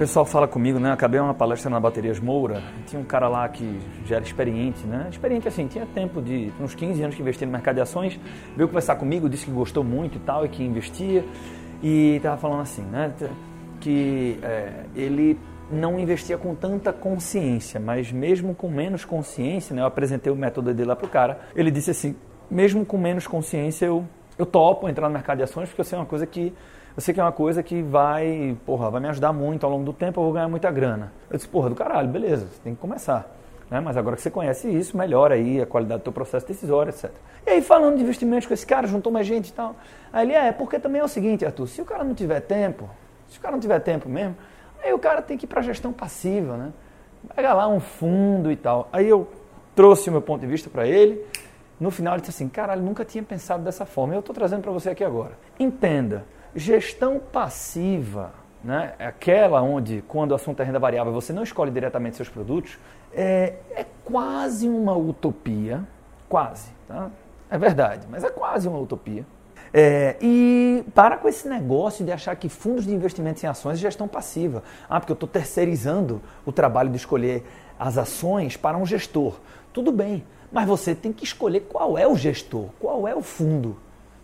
pessoal fala comigo, né? Acabei uma palestra na Baterias Moura, tinha um cara lá que já era experiente, né? Experiente assim, tinha tempo de uns 15 anos que investia no mercado de ações, veio conversar comigo, disse que gostou muito e tal, e que investia, e estava falando assim, né? Que é, ele não investia com tanta consciência, mas mesmo com menos consciência, né? Eu apresentei o método dele lá pro cara, ele disse assim, mesmo com menos consciência, eu, eu topo entrar no mercado de ações, porque eu sei uma coisa que eu sei que é uma coisa que vai, porra, vai me ajudar muito ao longo do tempo, eu vou ganhar muita grana. Eu disse, porra, do caralho, beleza, você tem que começar. Né? Mas agora que você conhece isso, melhora aí a qualidade do teu processo decisório, etc. E aí, falando de investimentos com esse cara, juntou mais gente e tal. Aí ele, é, porque também é o seguinte, Arthur, se o cara não tiver tempo, se o cara não tiver tempo mesmo, aí o cara tem que ir para gestão passiva, né? Pega lá um fundo e tal. Aí eu trouxe o meu ponto de vista para ele. No final ele disse assim, caralho, nunca tinha pensado dessa forma. Eu estou trazendo para você aqui agora. Entenda, Gestão passiva, né, aquela onde, quando o assunto é renda variável, você não escolhe diretamente seus produtos, é, é quase uma utopia. Quase. Tá? É verdade, mas é quase uma utopia. É, e para com esse negócio de achar que fundos de investimentos em ações é gestão passiva. Ah, porque eu estou terceirizando o trabalho de escolher as ações para um gestor. Tudo bem, mas você tem que escolher qual é o gestor, qual é o fundo.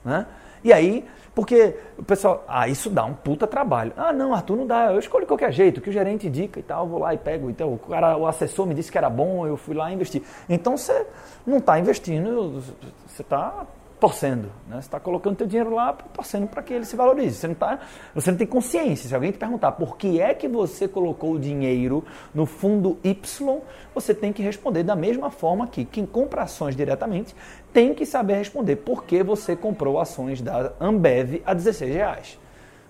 Né? E aí porque o pessoal, ah, isso dá um puta trabalho. Ah, não, Arthur, não dá. Eu escolho qualquer jeito, que o gerente indica e tal, vou lá e pego. Então, o, cara, o assessor me disse que era bom, eu fui lá e investi. Então, você não está investindo, você está torcendo. Né? Você está colocando seu dinheiro lá, torcendo para que ele se valorize. Você não, tá, você não tem consciência. Se alguém te perguntar por que é que você colocou o dinheiro no fundo Y, você tem que responder da mesma forma que quem compra ações diretamente tem que saber responder por que você comprou ações da Ambev a 16 reais.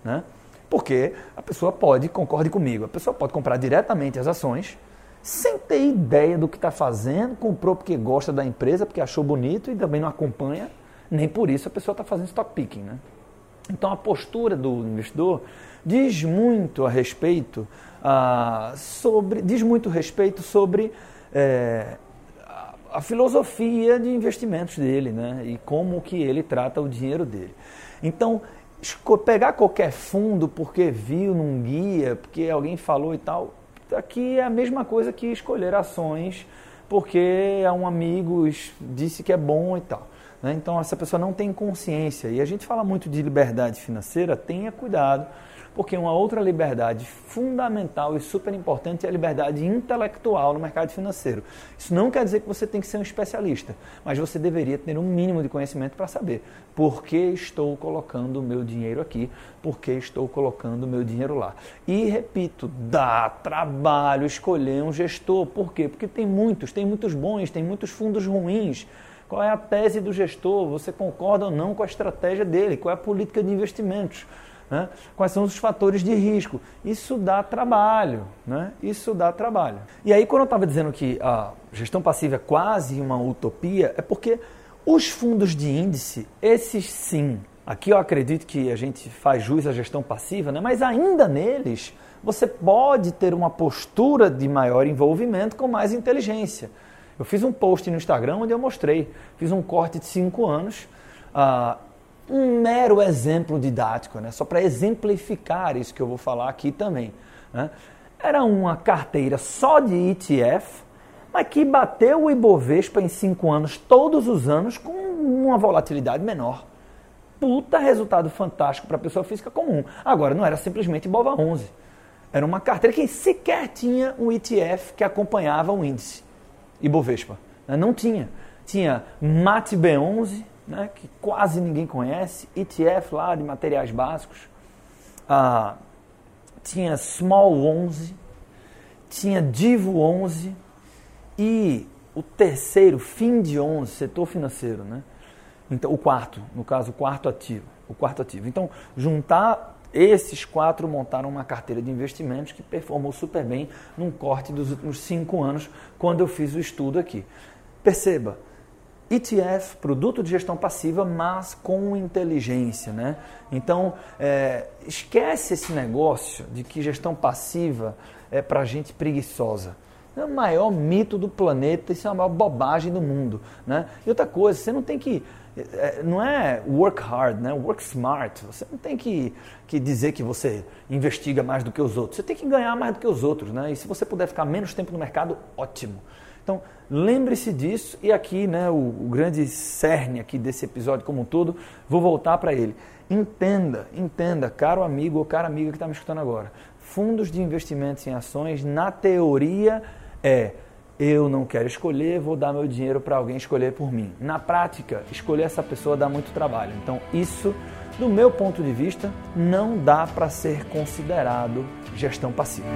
Né? Porque a pessoa pode, concorde comigo, a pessoa pode comprar diretamente as ações sem ter ideia do que está fazendo, comprou porque gosta da empresa, porque achou bonito e também não acompanha nem por isso a pessoa está fazendo stock picking. Né? Então a postura do investidor diz muito a respeito ah, sobre diz muito respeito sobre é, a filosofia de investimentos dele, né? E como que ele trata o dinheiro dele. Então pegar qualquer fundo porque viu num guia, porque alguém falou e tal, aqui é a mesma coisa que escolher ações porque um amigo disse que é bom e tal. Né? Então, essa pessoa não tem consciência. E a gente fala muito de liberdade financeira, tenha cuidado, porque uma outra liberdade fundamental e super importante é a liberdade intelectual no mercado financeiro. Isso não quer dizer que você tem que ser um especialista, mas você deveria ter um mínimo de conhecimento para saber por que estou colocando o meu dinheiro aqui, por que estou colocando o meu dinheiro lá. E repito, dá trabalho escolher um gestor. Por quê? Porque tem muitos, tem muitos bons, tem muitos fundos ruins. Qual é a tese do gestor? Você concorda ou não com a estratégia dele? Qual é a política de investimentos? Né? Quais são os fatores de risco? Isso dá trabalho, né? Isso dá trabalho. E aí, quando eu estava dizendo que a gestão passiva é quase uma utopia, é porque os fundos de índice, esses sim, aqui eu acredito que a gente faz jus à gestão passiva, né? mas ainda neles você pode ter uma postura de maior envolvimento com mais inteligência. Eu fiz um post no Instagram onde eu mostrei, fiz um corte de 5 anos, uh, um mero exemplo didático, né? só para exemplificar isso que eu vou falar aqui também. Né? Era uma carteira só de ETF, mas que bateu o Ibovespa em 5 anos, todos os anos, com uma volatilidade menor. Puta resultado fantástico para a pessoa física comum. Agora, não era simplesmente Bova 11. Era uma carteira que sequer tinha um ETF que acompanhava o índice. Ibovespa. Né? Não tinha. Tinha MAT B11, né, que quase ninguém conhece, ETF lá de materiais básicos. Ah, tinha Small 11, tinha Divo 11 e o terceiro, fim de 11, setor financeiro, né? Então, o quarto, no caso, o quarto ativo. O quarto ativo. Então, juntar esses quatro montaram uma carteira de investimentos que performou super bem num corte dos últimos cinco anos, quando eu fiz o estudo aqui. Perceba, ETF, produto de gestão passiva, mas com inteligência. Né? Então, é, esquece esse negócio de que gestão passiva é para gente preguiçosa. É o maior mito do planeta, isso é a maior bobagem do mundo. Né? E outra coisa, você não tem que. É, não é work hard, né? work smart. Você não tem que, que dizer que você investiga mais do que os outros. Você tem que ganhar mais do que os outros. Né? E se você puder ficar menos tempo no mercado, ótimo. Então, lembre-se disso e aqui, né, o, o, grande cerne aqui desse episódio como um todo, vou voltar para ele. Entenda, entenda, caro amigo ou cara amiga que está me escutando agora. Fundos de investimentos em ações, na teoria, é eu não quero escolher, vou dar meu dinheiro para alguém escolher por mim. Na prática, escolher essa pessoa dá muito trabalho. Então, isso, do meu ponto de vista, não dá para ser considerado gestão passiva.